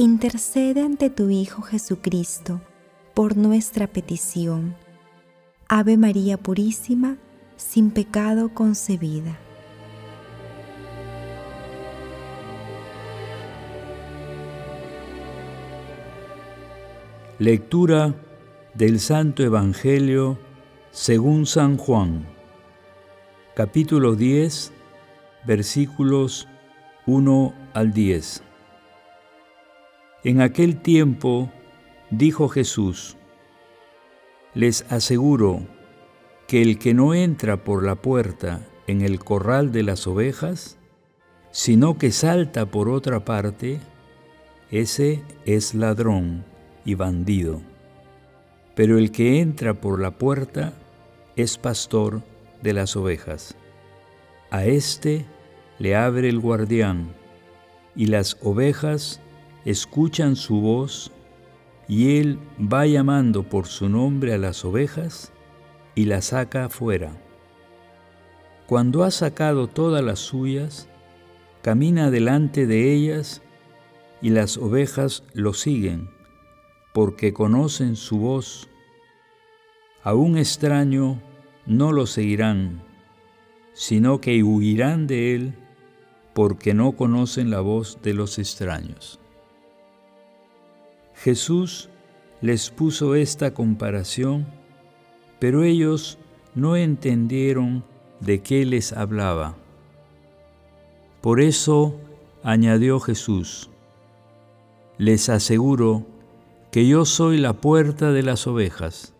intercede ante tu Hijo Jesucristo por nuestra petición. Ave María Purísima, sin pecado concebida. Lectura del Santo Evangelio según San Juan, capítulo 10, versículos 1 al 10. En aquel tiempo dijo Jesús, les aseguro que el que no entra por la puerta en el corral de las ovejas, sino que salta por otra parte, ese es ladrón y bandido. Pero el que entra por la puerta es pastor de las ovejas. A éste le abre el guardián, y las ovejas escuchan su voz, y él va llamando por su nombre a las ovejas y las saca afuera. Cuando ha sacado todas las suyas, camina delante de ellas y las ovejas lo siguen, porque conocen su voz. A un extraño no lo seguirán, sino que huirán de él, porque no conocen la voz de los extraños. Jesús les puso esta comparación, pero ellos no entendieron de qué les hablaba. Por eso añadió Jesús, les aseguro que yo soy la puerta de las ovejas.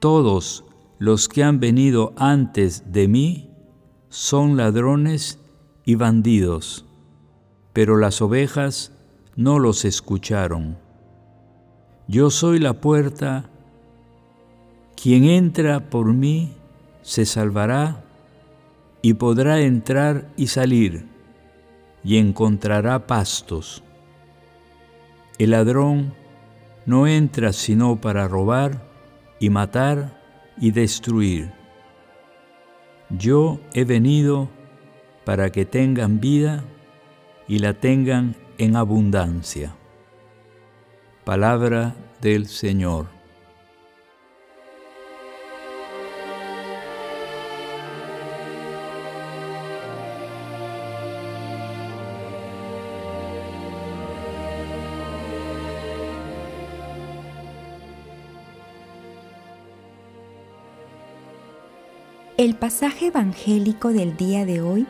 Todos los que han venido antes de mí son ladrones y bandidos, pero las ovejas no los escucharon. Yo soy la puerta, quien entra por mí se salvará y podrá entrar y salir y encontrará pastos. El ladrón no entra sino para robar y matar y destruir. Yo he venido para que tengan vida y la tengan en abundancia. Palabra del Señor. El pasaje evangélico del día de hoy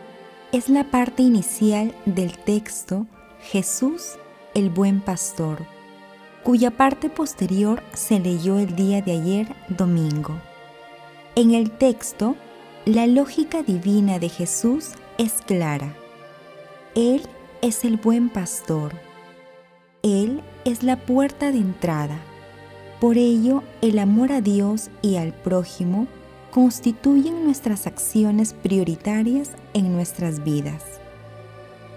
es la parte inicial del texto Jesús el buen pastor, cuya parte posterior se leyó el día de ayer domingo. En el texto, la lógica divina de Jesús es clara. Él es el buen pastor. Él es la puerta de entrada. Por ello, el amor a Dios y al prójimo constituyen nuestras acciones prioritarias en nuestras vidas.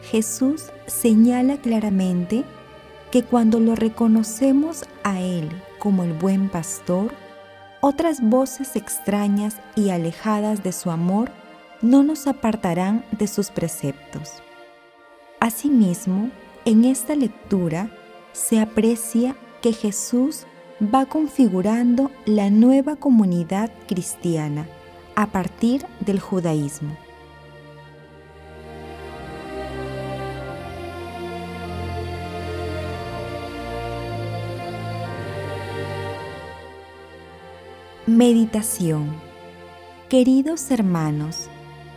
Jesús señala claramente que cuando lo reconocemos a Él como el buen pastor, otras voces extrañas y alejadas de su amor no nos apartarán de sus preceptos. Asimismo, en esta lectura se aprecia que Jesús va configurando la nueva comunidad cristiana a partir del judaísmo. Meditación Queridos hermanos,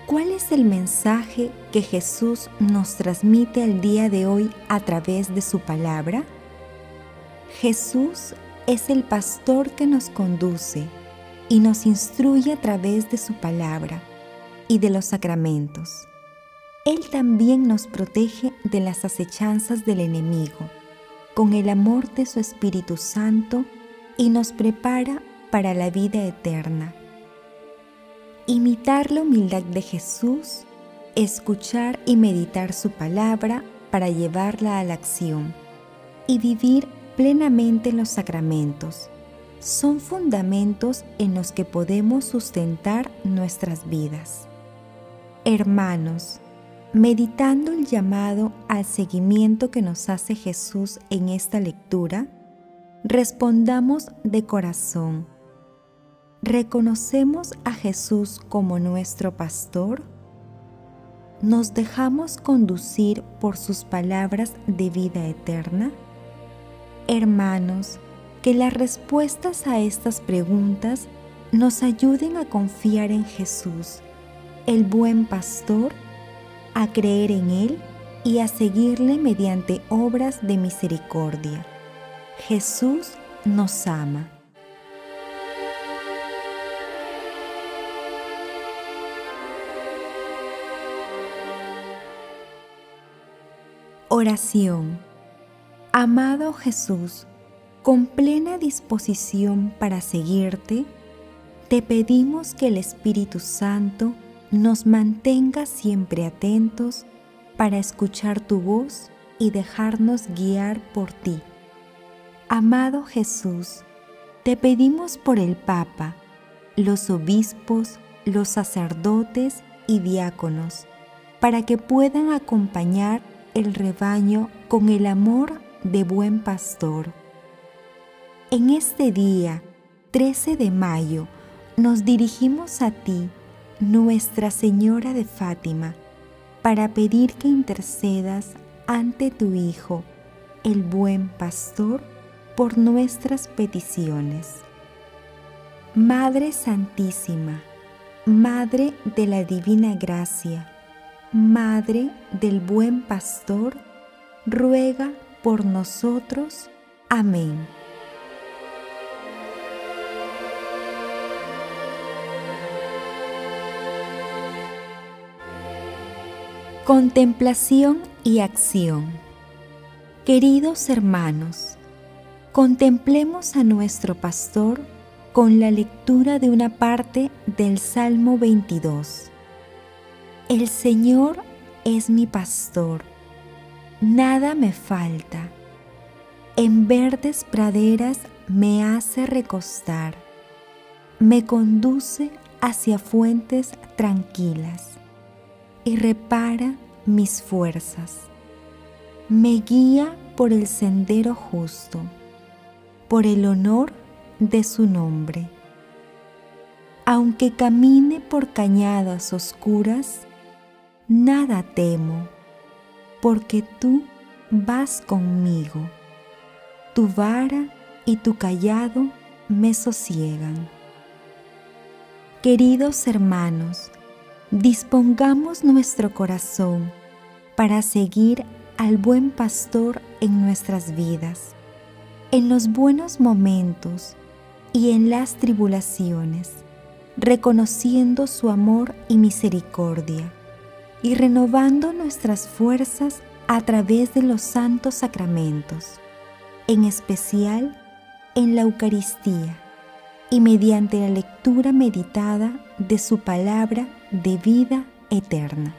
¿cuál es el mensaje que Jesús nos transmite el día de hoy a través de su palabra? Jesús es el pastor que nos conduce y nos instruye a través de su palabra y de los sacramentos. Él también nos protege de las acechanzas del enemigo con el amor de su Espíritu Santo y nos prepara para la vida eterna. Imitar la humildad de Jesús, escuchar y meditar su palabra para llevarla a la acción y vivir plenamente los sacramentos. Son fundamentos en los que podemos sustentar nuestras vidas. Hermanos, meditando el llamado al seguimiento que nos hace Jesús en esta lectura, respondamos de corazón. ¿Reconocemos a Jesús como nuestro pastor? ¿Nos dejamos conducir por sus palabras de vida eterna? Hermanos, que las respuestas a estas preguntas nos ayuden a confiar en Jesús, el buen pastor, a creer en Él y a seguirle mediante obras de misericordia. Jesús nos ama. Oración. Amado Jesús, con plena disposición para seguirte, te pedimos que el Espíritu Santo nos mantenga siempre atentos para escuchar tu voz y dejarnos guiar por ti. Amado Jesús, te pedimos por el Papa, los obispos, los sacerdotes y diáconos, para que puedan acompañar el rebaño con el amor de buen pastor. En este día, 13 de mayo, nos dirigimos a ti, Nuestra Señora de Fátima, para pedir que intercedas ante tu Hijo, el buen pastor, por nuestras peticiones. Madre Santísima, Madre de la Divina Gracia, Madre del Buen Pastor, ruega por nosotros. Amén. Contemplación y acción. Queridos hermanos, Contemplemos a nuestro pastor con la lectura de una parte del Salmo 22. El Señor es mi pastor, nada me falta. En verdes praderas me hace recostar, me conduce hacia fuentes tranquilas y repara mis fuerzas. Me guía por el sendero justo por el honor de su nombre. Aunque camine por cañadas oscuras, nada temo, porque tú vas conmigo. Tu vara y tu callado me sosiegan. Queridos hermanos, dispongamos nuestro corazón para seguir al buen pastor en nuestras vidas en los buenos momentos y en las tribulaciones, reconociendo su amor y misericordia, y renovando nuestras fuerzas a través de los santos sacramentos, en especial en la Eucaristía y mediante la lectura meditada de su palabra de vida eterna.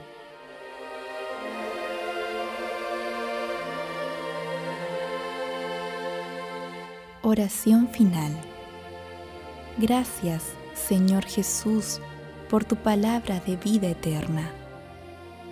Oración final. Gracias, Señor Jesús, por tu palabra de vida eterna.